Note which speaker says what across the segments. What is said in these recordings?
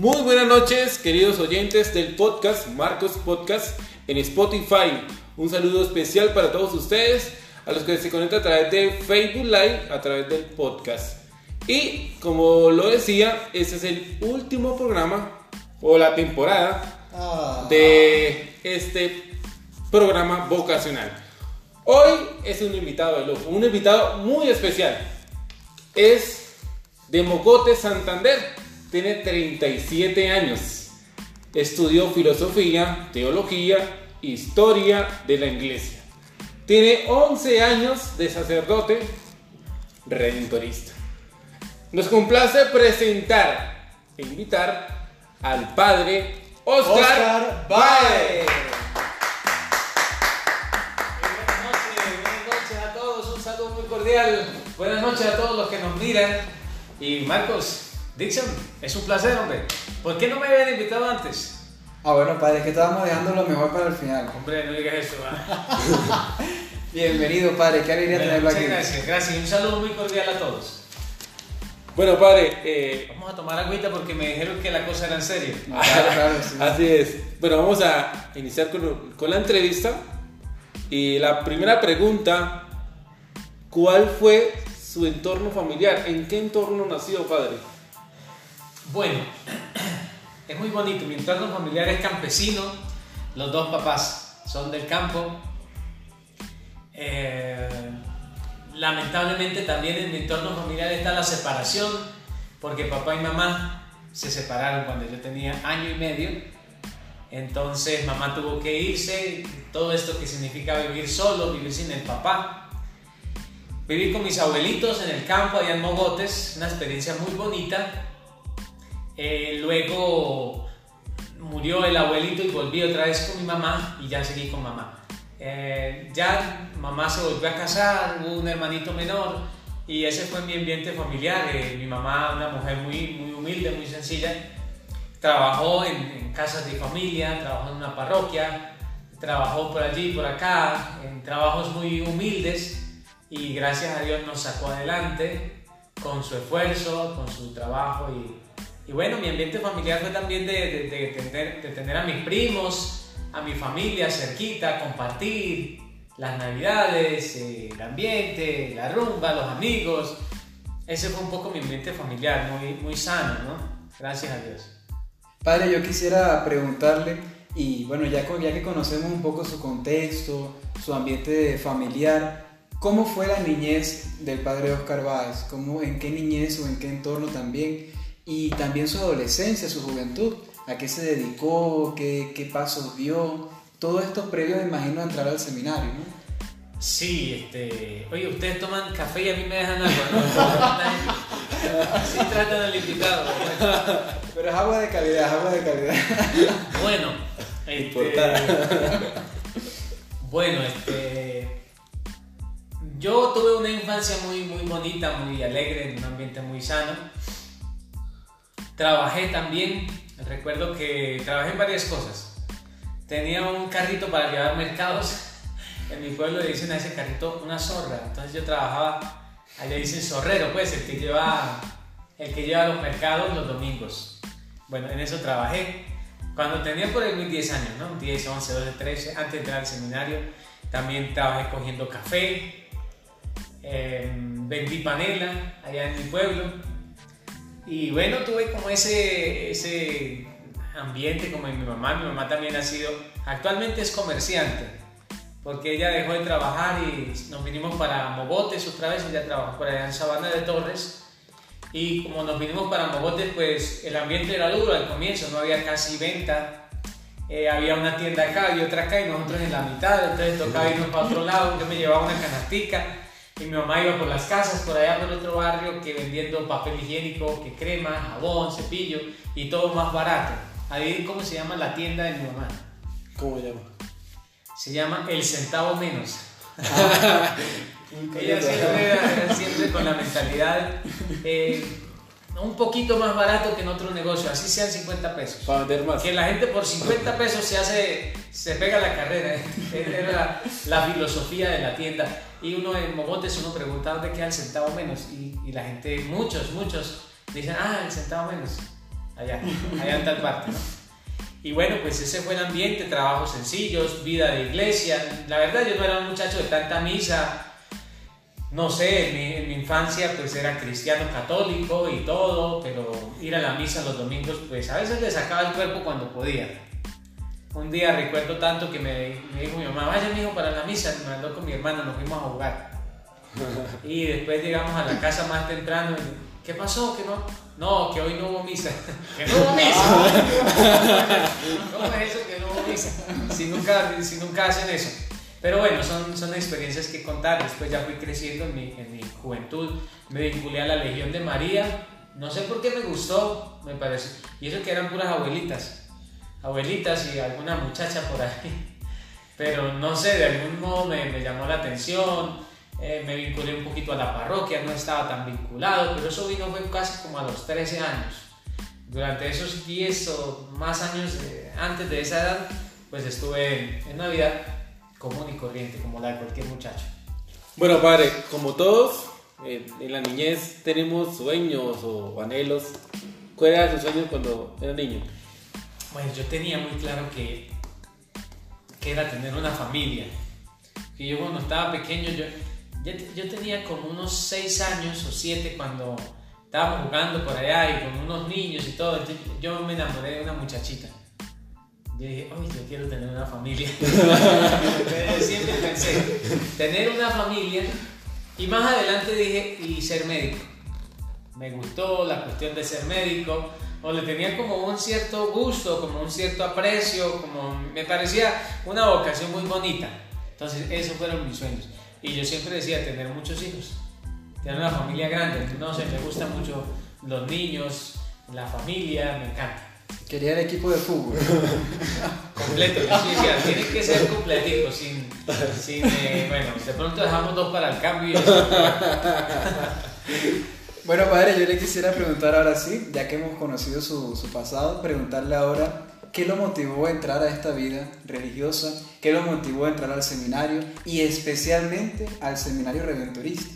Speaker 1: Muy buenas noches, queridos oyentes del podcast Marcos Podcast en Spotify. Un saludo especial para todos ustedes, a los que se conectan a través de Facebook Live, a través del podcast. Y como lo decía, este es el último programa o la temporada
Speaker 2: Ah.
Speaker 1: de este programa vocacional. Hoy es un invitado de lujo, un invitado muy especial. Es de Mocote, Santander. Tiene 37 años. Estudió filosofía, teología, historia de la iglesia. Tiene 11 años de sacerdote redentorista. Nos complace presentar e invitar al padre Oscar,
Speaker 2: Oscar
Speaker 1: Baez.
Speaker 2: Baez.
Speaker 3: Buenas noches, buenas noches a todos, un saludo muy cordial. Buenas noches a todos los que nos miran. Y Marcos, Dixon, es un placer, hombre. ¿Por qué no me habían invitado antes?
Speaker 2: Ah, bueno, padre, es que estábamos dejando lo mejor para el final.
Speaker 3: Hombre, no digas eso. ¿ah?
Speaker 2: Bienvenido, padre, qué alegría
Speaker 3: Bueno,
Speaker 2: tenerlo
Speaker 3: muchas
Speaker 2: aquí.
Speaker 3: gracias, gracias. Y un saludo muy cordial a todos.
Speaker 1: Bueno, padre, eh,
Speaker 3: Vamos a tomar agüita porque me dijeron que la cosa era en serio.
Speaker 2: Claro, claro, sí.
Speaker 1: así es. Bueno, vamos a iniciar con, con la entrevista. Y la primera pregunta, ¿cuál fue su entorno familiar? ¿En qué entorno nació, padre?
Speaker 3: Bueno, es muy bonito. Mi entorno familiar es campesino. Los dos papás son del campo. Eh, lamentablemente también en mi entorno familiar está la separación, porque papá y mamá se separaron cuando yo tenía año y medio. Entonces mamá tuvo que irse, todo esto que significa vivir solo, vivir sin el papá. Viví con mis abuelitos en el campo, allá en Mogotes, una experiencia muy bonita. Eh, luego murió el abuelito y volví otra vez con mi mamá y ya seguí con mamá. Eh, ya mamá se volvió a casar, hubo un hermanito menor y ese fue mi ambiente familiar. Eh, mi mamá, una mujer muy, muy humilde, muy sencilla, trabajó en, en casas de familia, trabajó en una parroquia, trabajó por allí, por acá, en trabajos muy humildes y gracias a Dios nos sacó adelante con su esfuerzo, con su trabajo y, y bueno, mi ambiente familiar fue también de, de- de tener, de tener a mis primos, a mi familia cerquita, compartir las navidades, eh, el ambiente, la rumba, los amigos. Ese fue un poco mi ambiente familiar, muy, muy sano, ¿no? Gracias a Dios.
Speaker 2: Padre, yo quisiera preguntarle, y bueno, ya, ya que conocemos un poco su contexto, su ambiente familiar, ¿cómo fue la niñez del padre Oscar Báez? ¿Cómo, ¿En qué niñez o en qué entorno también? Y también su adolescencia, su juventud. ¿A qué se dedicó? ¿Qué, qué pasos dio? Todo esto previo, me imagino, a entrar al seminario, ¿no?
Speaker 3: Sí, este. Oye, ustedes toman café y a mí me dejan agua, ¿no? Así tratan al invitado. ¿no?
Speaker 2: Pero es agua de calidad, es agua de calidad.
Speaker 3: Bueno, este, bueno, este, yo tuve una infancia muy, muy bonita, muy alegre, en un ambiente muy sano. Trabajé también, recuerdo que trabajé en varias cosas. Tenía un carrito para llevar mercados. En mi pueblo le dicen a ese carrito una zorra. Entonces yo trabajaba, allá dicen zorrero, pues el que lleva, el que lleva los mercados los domingos. Bueno, en eso trabajé. Cuando tenía por ahí mis 10 años, ¿no? 10, 11, 12, 13, antes de entrar al seminario, también trabajé cogiendo café, eh, vendí panela allá en mi pueblo. Y bueno, tuve como ese, ese ambiente como en mi mamá. Mi mamá también ha sido, actualmente es comerciante, porque ella dejó de trabajar y nos vinimos para Mogotes otra vez, ella trabaja por allá en Sabana de Torres. Y como nos vinimos para Mogotes, pues el ambiente era duro al comienzo, no había casi venta. Eh, había una tienda acá y otra acá y nosotros en la mitad, entonces tocaba irnos para otro lado, yo me llevaba una canastica y mi mamá iba por las casas, por allá por otro barrio, que vendiendo papel higiénico, que crema, jabón, cepillo y todo más barato. Ahí, ¿cómo se llama la tienda de mi mamá?
Speaker 1: ¿Cómo se llama?
Speaker 3: Se llama El Centavo Menos. Ella siempre, siempre con la mentalidad eh, un poquito más barato que en otro negocio, así sean 50 pesos.
Speaker 1: Para vender más.
Speaker 3: Que la gente por 50 pesos se hace, se pega la carrera. ¿eh? Era la, la filosofía de la tienda. Y uno en Mogotes, uno pregunta dónde queda el centavo menos. Y, y la gente, muchos, muchos, dicen, ah, el centavo menos. allá, allá en tal parte, ¿no? Y bueno, pues ese fue el ambiente, trabajos sencillos, vida de iglesia. La verdad yo no era un muchacho de tanta misa, no sé, en mi, en mi, infancia pues era cristiano católico y todo, pero ir a la misa los domingos pues a veces le sacaba el cuerpo cuando podía. Un día recuerdo tanto que me, me dijo mi mamá, vaya mi hijo para la misa, me mandó con mi hermano, nos fuimos a jugar. Y después llegamos a la casa más temprano y, ¿qué pasó? ¿Que no? No, que hoy no hubo misa. ¿Que no hubo misa? ¿Cómo es eso que no hubo misa? Si nunca, si nunca hacen eso. Pero bueno, son, son experiencias que contar. Después ya fui creciendo en mi, en mi juventud. Me vinculé a la Legión de María. No sé por qué me gustó, me parece. Y eso que eran puras abuelitas. Abuelitas y alguna muchacha por ahí. Pero no sé, de algún modo me, me llamó la atención. Eh, me vinculé un poquito a la parroquia, no estaba tan vinculado, pero eso vino fue casi como a los 13 años. Durante esos 10 o más años antes de esa edad, pues estuve en, en una vida común y corriente, como la de cualquier muchacho.
Speaker 1: Bueno, padre, como todos, eh, en la niñez tenemos sueños o anhelos. ¿Cuál era su sueño cuando era niño?
Speaker 3: Bueno, yo tenía muy claro que, que era tener una familia. Que yo cuando estaba pequeño, yo, yo, tenía como unos 6 años o 7 cuando estábamos jugando por allá y con unos niños y todo. Yo me enamoré de una muchachita. Yo dije, oye, yo quiero tener una familia. Siempre pensé, tener una familia. Y más adelante dije, y ser médico. Me gustó la cuestión de ser médico. O le tenía como un cierto gusto, como un cierto aprecio, como me parecía una vocación muy bonita. Entonces, esos fueron mis sueños. Y yo siempre decía tener muchos hijos, tener una familia grande. No sé, me gustan mucho los niños, la familia, me encanta.
Speaker 2: Quería el equipo de fútbol.
Speaker 3: Completo, yo sí decía, tiene que ser completito, sin, sin eh, bueno, de pronto dejamos dos para el cambio. Y
Speaker 2: bueno, padre, yo le quisiera preguntar ahora sí, ya que hemos conocido su, su pasado, preguntarle ahora qué lo motivó a entrar a esta vida religiosa, qué lo motivó a entrar al seminario y especialmente al seminario redentorista.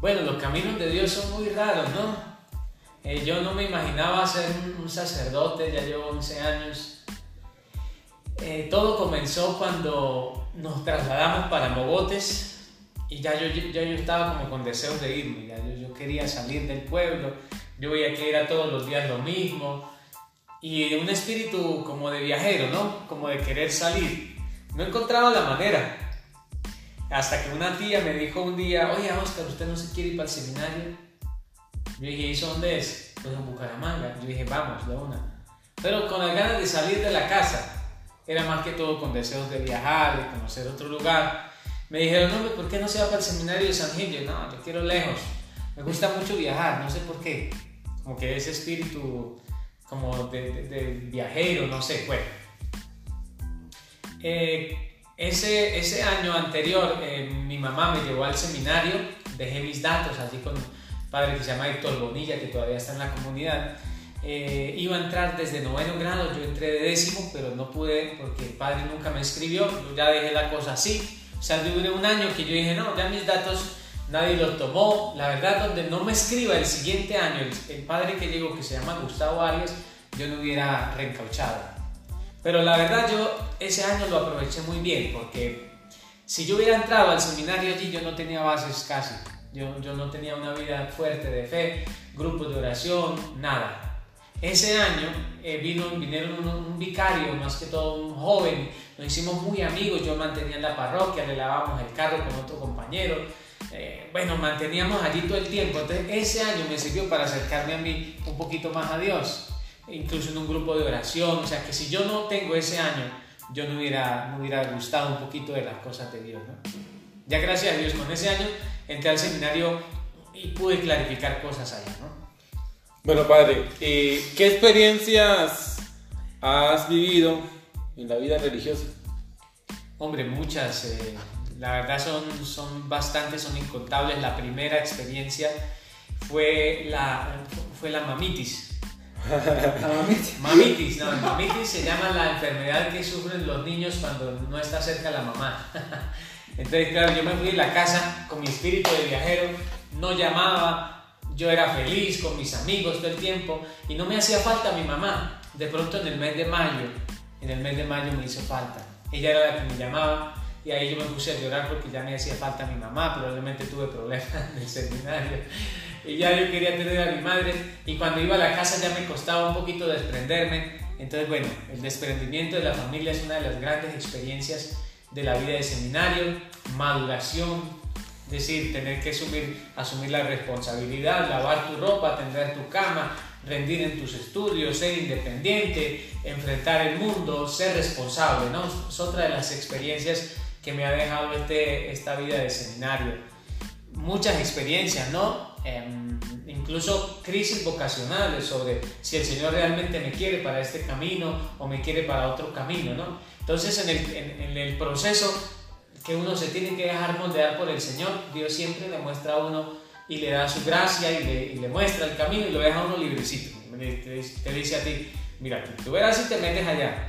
Speaker 3: Bueno, los caminos de Dios son muy raros, ¿no? Eh, yo no me imaginaba ser un, sacerdote, ya llevo 11 años. Eh, todo comenzó cuando nos trasladamos para Mogotes y ya yo, ya yo estaba como con deseos de irme, ya yo, yo quería salir del pueblo, yo veía que era todos los días lo mismo y un espíritu como de viajero, ¿no? Como de querer salir. No encontraba la manera. Hasta que una tía me dijo un día, oye Oscar, ¿usted no se quiere ir para el seminario? Yo dije, ¿y eso dónde es? Pues en Bucaramanga. Yo dije, vamos, de una. Pero con las ganas de salir de la casa. Era más que todo con deseos de viajar, de conocer otro lugar. Me dijeron, no, ¿por qué no se va para el seminario de San Gil? No, yo quiero lejos. Me gusta mucho viajar, no sé por qué. Como que ese espíritu como de, de, de viajero, no sé, bueno. Eh, ese, ese año anterior eh, mi mamá me llevó al seminario, dejé mis datos allí con padre que se llama Héctor Bonilla, que todavía está en la comunidad. Eh, iba a entrar desde noveno grado, yo entré de décimo, pero no pude porque el padre nunca me escribió, yo ya dejé la cosa así. O sea, duré un año que yo dije, no, ya mis datos nadie los tomó. La verdad, donde no me escriba el siguiente año, el, el padre que llegó, que se llama Gustavo Arias, yo no hubiera reencauchado. Pero la verdad, yo ese año lo aproveché muy bien porque si yo hubiera entrado al seminario allí, yo no tenía bases casi. Yo, yo no tenía una vida fuerte de fe, grupos de oración, nada. Ese año eh, vino, vinieron un, un, vicario, más que todo un joven, nos hicimos muy amigos, yo mantenía en la parroquia, le lavábamos el carro con otro compañero, eh, bueno, manteníamos allí todo el tiempo, entonces ese año me sirvió para acercarme a mí un poquito más a Dios, incluso en un grupo de oración, o sea que si yo no tengo ese año, yo no hubiera, no hubiera gustado un poquito de las cosas de Dios, ¿no? Ya gracias a Dios con ese año entré al seminario y pude clarificar cosas allá, ¿no?
Speaker 1: Bueno, padre, eh, ¿qué experiencias has vivido en la vida religiosa?
Speaker 3: Hombre, muchas. Eh, la verdad son, son bastantes, son incontables. La primera experiencia fue la, fue la mamitis.
Speaker 2: ¿La mamitis?
Speaker 3: Mamitis, no, mamitis se llama la enfermedad que sufren los niños cuando no está cerca la mamá. Entonces, claro, yo me fui a la casa con mi espíritu de viajero, no llamaba, yo era feliz con mis amigos todo el tiempo y no me hacía falta mi mamá. De pronto en el mes de mayo, en el mes de mayo me hizo falta. Ella era la que me llamaba y ahí yo me puse a llorar porque ya me hacía falta mi mamá, probablemente tuve problemas en el seminario y ya yo quería tener a mi madre y cuando iba a la casa ya me costaba un poquito desprenderme. Entonces, bueno, el desprendimiento de la familia es una de las grandes experiencias de la vida de seminario, maduración, es decir, tener que asumir, asumir la responsabilidad, lavar tu ropa, atender tu cama, rendir en tus estudios, ser independiente, enfrentar el mundo, ser responsable, ¿no? Es otra de las experiencias que me ha dejado este, esta vida de seminario. Muchas experiencias, ¿no? Em, incluso crisis vocacionales sobre si el Señor realmente me quiere para este camino o me quiere para otro camino, ¿no? Entonces en el, en, el proceso que uno se tiene que dejar moldear por el Señor, Dios siempre le muestra a uno y le da su gracia y le, y le muestra el camino y lo deja a uno librecito. Te, dice a ti, mira, tú verás si te metes allá.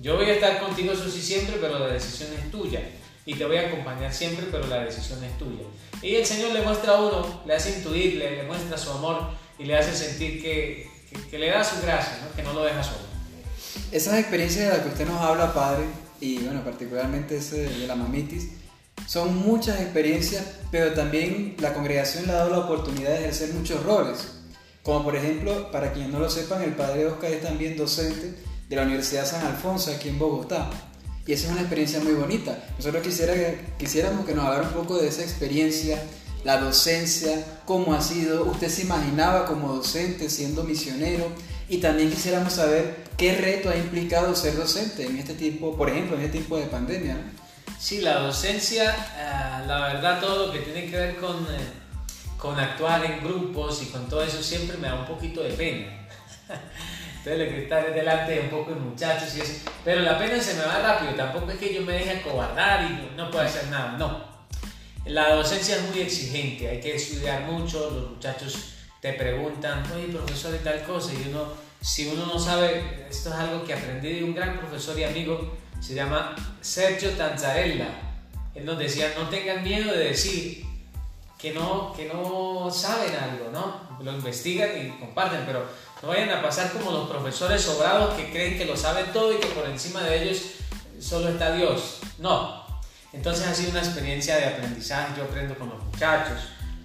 Speaker 3: Yo voy a estar contigo, eso sí, siempre, pero la decisión es tuya. Y te voy a acompañar siempre, pero la decisión es tuya. Y el Señor le muestra a uno, le hace intuir, le, muestra su amor y le hace sentir que, que, le da su gracia, ¿no? que no lo deja solo.
Speaker 2: Esas experiencias de las que usted nos habla, Padre, y bueno, particularmente ese de la mamitis, son muchas experiencias, pero también la congregación le ha dado la oportunidad de ejercer muchos roles. Como por ejemplo, para quienes no lo sepan, el Padre Oscar es también docente de la Universidad San Alfonso aquí en Bogotá. Y esa es una experiencia muy bonita. Nosotros quisiera, quisiéramos que nos hablara un poco de esa experiencia, la docencia, cómo ha sido, usted se imaginaba como docente siendo misionero y también quisiéramos saber qué reto ha implicado ser docente en este tipo, por ejemplo, en este tipo de pandemia.
Speaker 3: Sí, la docencia, eh, la verdad, todo lo que tiene que ver con, eh, con actuar en grupos y con todo eso siempre me da un poquito de pena. Entonces le que delante de un poco de muchachos y eso. Pero la pena se me va rápido, tampoco es que yo me deje acobardar y no puedo hacer nada, no. La docencia es muy exigente, hay que estudiar mucho, los muchachos te preguntan, oye profesor de tal cosa, y uno, si uno no sabe, esto es algo que aprendí de un gran profesor y amigo, se llama Sergio Tanzarella. Él nos decía, no tengan miedo de decir que no, que no saben algo, ¿no? Lo investigan y comparten, pero no vayan a pasar como los profesores sobrados que creen que lo saben todo y que por encima de ellos solo está Dios. No. Entonces ha sido una experiencia de aprendizaje. Yo aprendo con los muchachos.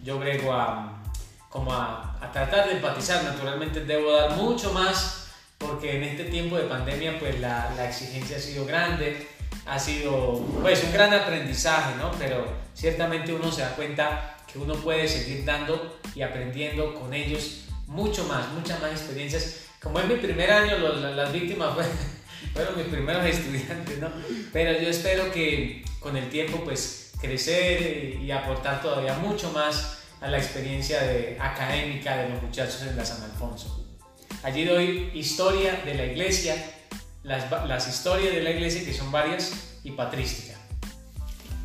Speaker 3: Yo brego a, como a, tratar de empatizar. Naturalmente debo dar mucho más porque en este tiempo de pandemia pues la, la exigencia ha sido grande. Ha sido pues un gran aprendizaje, ¿no? Pero ciertamente uno se da cuenta que uno puede seguir dando y aprendiendo con ellos mucho más, muchas más experiencias. Como es mi primer año, las víctimas fueron mis primeros estudiantes, ¿no? Pero yo espero que con el tiempo, pues, crecer y aportar todavía mucho más a la experiencia de, académica de los muchachos en la San Alfonso. Allí doy historia de la iglesia, las, las historias de la iglesia que son varias y patrística.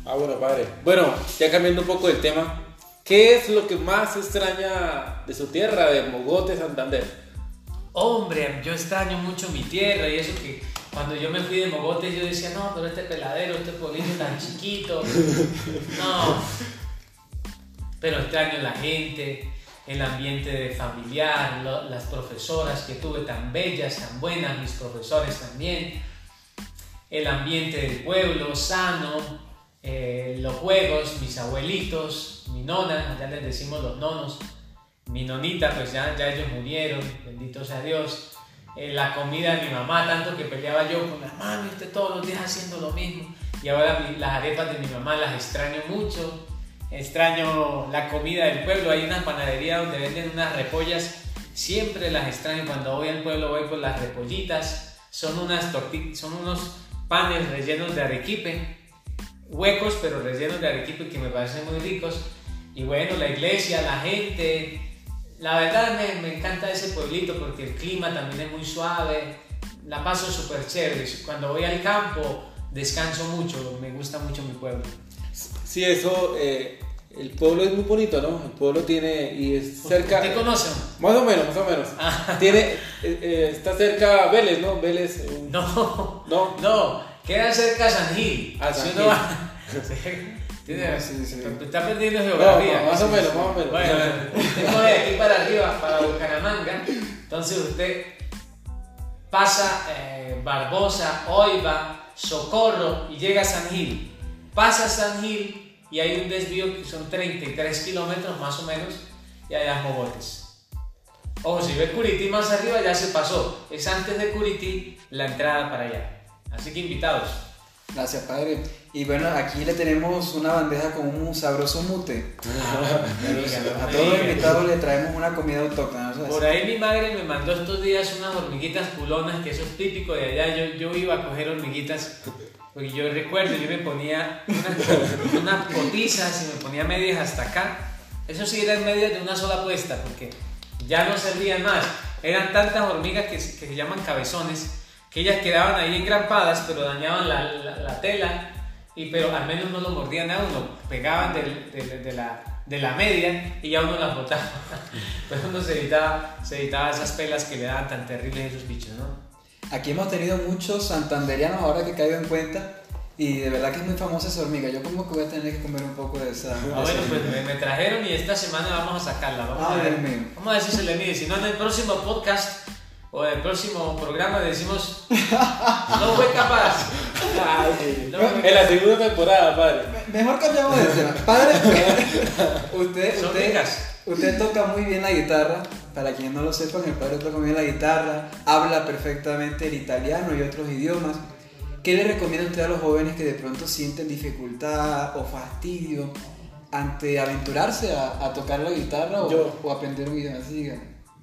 Speaker 1: Ah, bueno, padre. Bueno, ya cambiando un poco el tema, ¿Qué es lo que más extraña de su tierra, de Mogote, Santander?
Speaker 3: Hombre, yo extraño mucho mi tierra y eso que cuando yo me fui de Mogote yo decía, no, pero este peladero, este pueblito tan chiquito, no. Pero extraño la gente, el ambiente familiar, las profesoras que tuve tan bellas, tan buenas, mis profesores también, el ambiente del pueblo sano, eh, los juegos, mis abuelitos, mi nona, ya les decimos los nonos, mi nonita, pues ya, ya ellos murieron, bendito sea Dios. Eh, la comida de mi mamá, tanto que peleaba yo con la mami, usted todos los días haciendo lo mismo. Y ahora las arepas de mi mamá las extraño mucho. Extraño la comida del pueblo. Hay una panadería donde venden unas repollas. Siempre las extraño. Cuando voy al pueblo voy por las repollitas. Son, unas son unos panes rellenos de arequipe. Huecos, pero rellenos de arequipe que me parecen muy ricos y bueno, la iglesia, la gente, la verdad me, me, encanta ese pueblito porque el clima también es muy suave, la paso súper chévere. Cuando voy al campo descanso mucho, me gusta mucho mi pueblo.
Speaker 1: Sí, eso, eh, el pueblo es muy bonito, ¿no? El pueblo tiene y es cerca...
Speaker 3: ¿Te conocen?
Speaker 1: Más o menos, más o menos. Ah. Tiene, eh, eh, está cerca Vélez, ¿no? Vélez...
Speaker 3: No, no, no, queda cerca San Gil.
Speaker 1: Ah, San Gil.
Speaker 3: ¿Entiendes?
Speaker 2: Sí, sí.
Speaker 3: Está perdiendo geografía.
Speaker 1: No, más o menos, más o menos.
Speaker 3: Bueno, usted de aquí para arriba, para Bucaramanga, entonces usted pasa eh, Barbosa, Oiva, Socorro y llega a San Gil. Pasa San Gil y hay un desvío que son 33 kilómetros más o menos y allá es Mogotes. Ojo, si ve Curití más arriba ya se pasó. Es antes de Curití la entrada para allá. Así que invitados.
Speaker 2: Gracias, padre. Y bueno, aquí le tenemos una bandeja con un sabroso mute. A todos los invitados le traemos una comida autóctona. ¿no?
Speaker 3: Por ahí mi madre me mandó estos días unas hormiguitas culonas, que eso es típico de allá. Yo, yo iba a coger hormiguitas, porque yo recuerdo, yo me ponía unas, unas y me ponía medias hasta acá. Eso sí eran medias de una sola puesta, porque ya no servían más. Eran tantas hormigas que, que se llaman cabezones, que ellas quedaban ahí engrampadas, pero dañaban la, la- la tela, y, pero al menos no lo mordían a uno, pegaban de, la, de la media y ya uno las botaba. Pero uno se evitaba, se evitaba esas pelas que le daban tan terribles esos bichos, ¿no?
Speaker 2: Aquí hemos tenido muchos santanderianos ahora que caigo en cuenta. Y de verdad que es muy famosa esa hormiga. Yo como que voy a tener que comer un poco de esa.
Speaker 3: Ah, bueno, pues me, me trajeron y esta semana vamos a sacarla. Vamos,
Speaker 2: Ah,
Speaker 3: a, ver, vamos a ver si se le mide. Si no, en el próximo podcast o en el próximo programa decimos: No fue capaz. No fue
Speaker 1: En la segunda temporada, padre.
Speaker 2: Mejor cambiamos de tema. Padre, usted,
Speaker 3: Son
Speaker 2: usted,
Speaker 3: ricas.
Speaker 2: usted toca muy bien la guitarra. Para quienes no lo sepan, el padre toca muy bien la guitarra, habla perfectamente el italiano y otros idiomas. ¿Qué le recomienda usted a los jóvenes que de pronto sienten dificultad o fastidio ante aventurarse a, a tocar la guitarra o,
Speaker 1: Yo.
Speaker 2: o aprender un idioma? Así.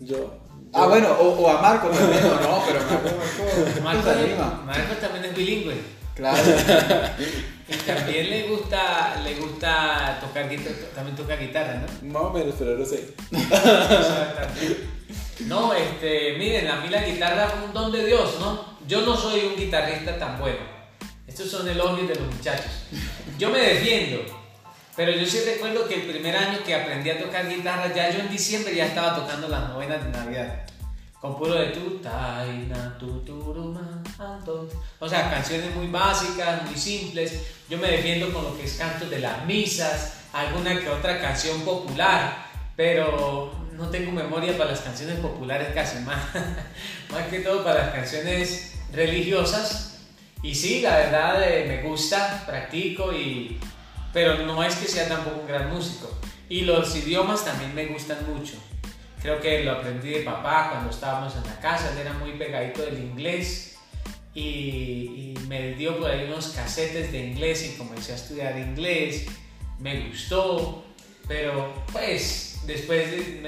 Speaker 1: Yo.
Speaker 2: Ah, bueno, o, o a Marco también. No, no, pero Marco, Marco,
Speaker 3: Marco. Marco también es bilingüe.
Speaker 2: Claro.
Speaker 3: Y también le gusta, le gusta tocar guitarra, también toca guitarra, ¿no?
Speaker 1: Más o menos, pero no sé.
Speaker 3: No, este, miren, a mí la guitarra es un don de Dios, ¿no? Yo no soy un guitarrista tan bueno. Estos son elogios de los muchachos. Yo me defiendo, pero yo sí recuerdo que el primer año que aprendí a tocar guitarra, ya yo en diciembre ya estaba tocando las novenas de Navidad. Con puro de tu, taina, tu, turuma. O sea, canciones muy básicas, muy simples. Yo me defiendo con lo que es cantos de las misas, alguna que otra canción popular, pero no tengo memoria para las canciones populares casi más. más que todo para las canciones religiosas. Y sí, la verdad eh, me gusta, practico, y, pero no es que sea tampoco un gran músico. Y los idiomas también me gustan mucho. Creo que lo aprendí de papá cuando estábamos en la casa, era muy pegadito del inglés y, me dio por ahí unos casetes de inglés y comencé a estudiar inglés, me gustó, pero pues después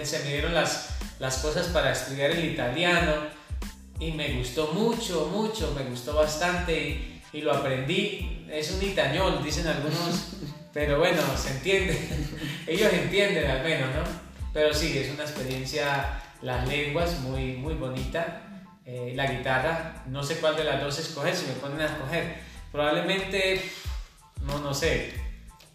Speaker 3: se me dieron las, las cosas para estudiar el italiano y me gustó mucho, mucho, me gustó bastante y, y lo aprendí, es un itañol, dicen algunos, pero bueno, se entiende, ellos entienden al menos, ¿no? Pero sí, es una experiencia, las lenguas muy, muy bonita. Eh, la guitarra, no sé cuál de las dos escoger, si me ponen a escoger. Probablemente, no, no sé.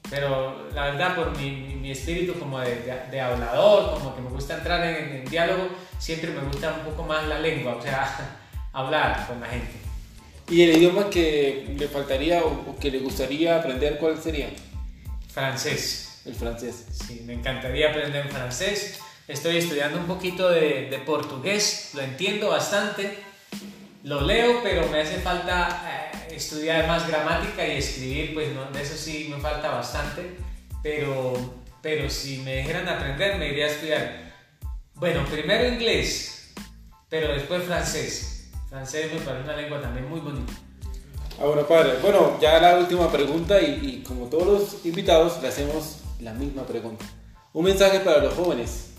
Speaker 3: Pero la verdad, por mi, mi- mi espíritu como de, de- de hablador, como que me gusta entrar en, en diálogo, siempre me gusta un poco más la lengua, o sea, hablar con la gente.
Speaker 1: ¿Y el idioma que le faltaría o que le gustaría aprender, cuál sería?
Speaker 3: Francés.
Speaker 1: El francés.
Speaker 3: Sí, me encantaría aprender francés. Estoy estudiando un poquito de, de portugués, lo entiendo bastante. Lo leo, pero me hace falta eh, estudiar más gramática y escribir, pues no, de eso sí me falta bastante. Pero, pero si me dijeran aprender, me iría a estudiar. Bueno, primero inglés, pero después francés. Francés me parece una lengua también muy bonita.
Speaker 1: Ah, bueno, padre. Bueno, ya la última pregunta y, y como todos los invitados le hacemos la misma pregunta. Un mensaje para los jóvenes.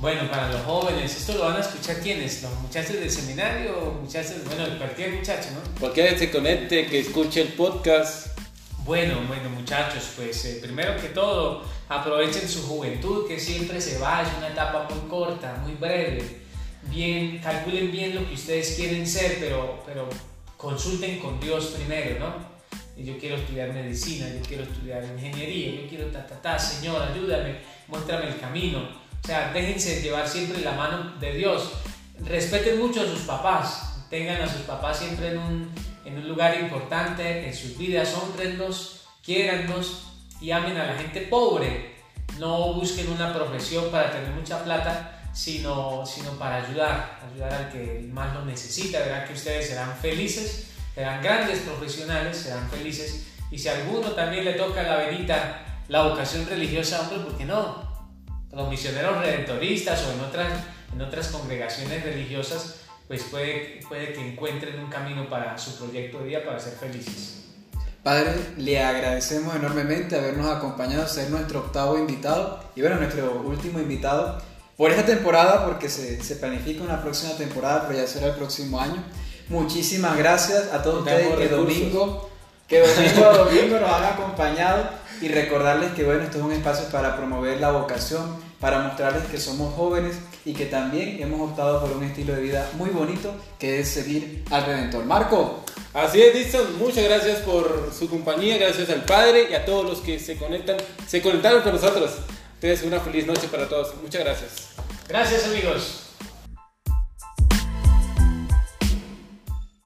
Speaker 3: Bueno, para los jóvenes, esto lo van a escuchar quiénes, los muchachos del seminario, muchachos, bueno, cualquier muchacho, ¿no?
Speaker 1: Cualquiera que se conecte, que escuche el podcast.
Speaker 3: Bueno, bueno muchachos, pues eh, primero que todo, aprovechen su juventud, que siempre se va, es una etapa muy corta, muy breve. Bien, calculen bien lo que ustedes quieren ser, pero, pero consulten con Dios primero, ¿no? Yo quiero estudiar medicina, yo quiero estudiar ingeniería, yo quiero ta, ta, ta, Señor, ayúdame, muéstrame el camino. O sea, déjense llevar siempre la mano de Dios. Respeten mucho a sus papás, tengan a sus papás siempre en un, en un lugar importante en sus vidas, honrenlos, quiérannos y amen a la gente pobre. No busquen una profesión para tener mucha plata, sino, sino para ayudar, ayudar al que más lo necesita. Verán que ustedes serán felices, serán grandes profesionales, serán felices. Y si a alguno también le toca la venita, la vocación religiosa, hombre, ¿por qué no? Los misioneros redentoristas o en otras, en otras congregaciones religiosas, pues puede, puede que encuentren un camino para su proyecto de vida para ser felices.
Speaker 2: Padre, le agradecemos enormemente habernos acompañado, ser nuestro octavo invitado y bueno, nuestro último invitado por esta temporada, porque se, se planifica una próxima temporada, pero ya será el próximo año. Muchísimas gracias a todos ustedes que domingo, que domingo a domingo nos han acompañado y recordarles que bueno, esto es un espacio para promover la vocación, para mostrarles que somos jóvenes y que también hemos optado por un estilo de vida muy bonito que es seguir al Redentor. Marco.
Speaker 1: Así es, Dixon, muchas gracias por su compañía, gracias al Padre y a todos los que se conectan, se conectaron con nosotros. Entonces, una feliz noche para todos. Muchas gracias.
Speaker 3: Gracias, amigos.